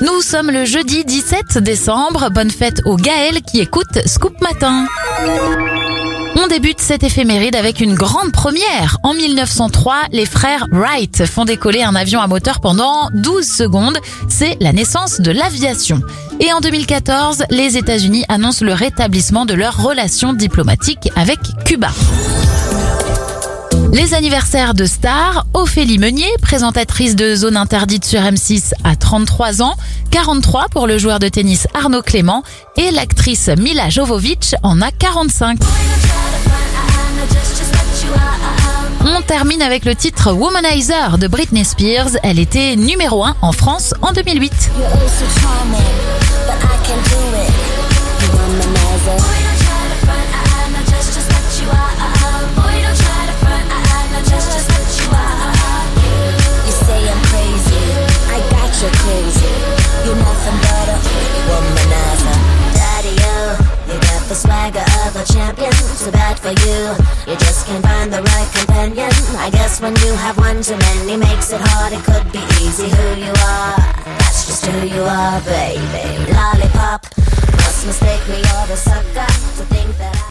Nous sommes le jeudi 17 décembre. Bonne fête aux Gaël qui écoutent Scoop Matin. On débute cette éphéméride avec une grande première. En 1903, les frères Wright font décoller un avion à moteur pendant 12 secondes. C'est la naissance de l'aviation. Et en 2014, les États-Unis annoncent le rétablissement de leurs relations diplomatiques avec Cuba. Les anniversaires de stars, Ophélie Meunier, présentatrice de Zone Interdite sur M6 à 33 ans, 43 pour le joueur de tennis Arnaud Clément et l'actrice Mila Jovovich en a 45. On termine avec le titre Womanizer de Britney Spears. Elle était numéro 1 en France en 2008. Swagger of a champion. Too bad for you, you just can't find the right companion. I guess when you have one too many makes it hard. It could be easy who you are. That's just who you are, baby. Lollipop, must mistake me or the sucker to think that I.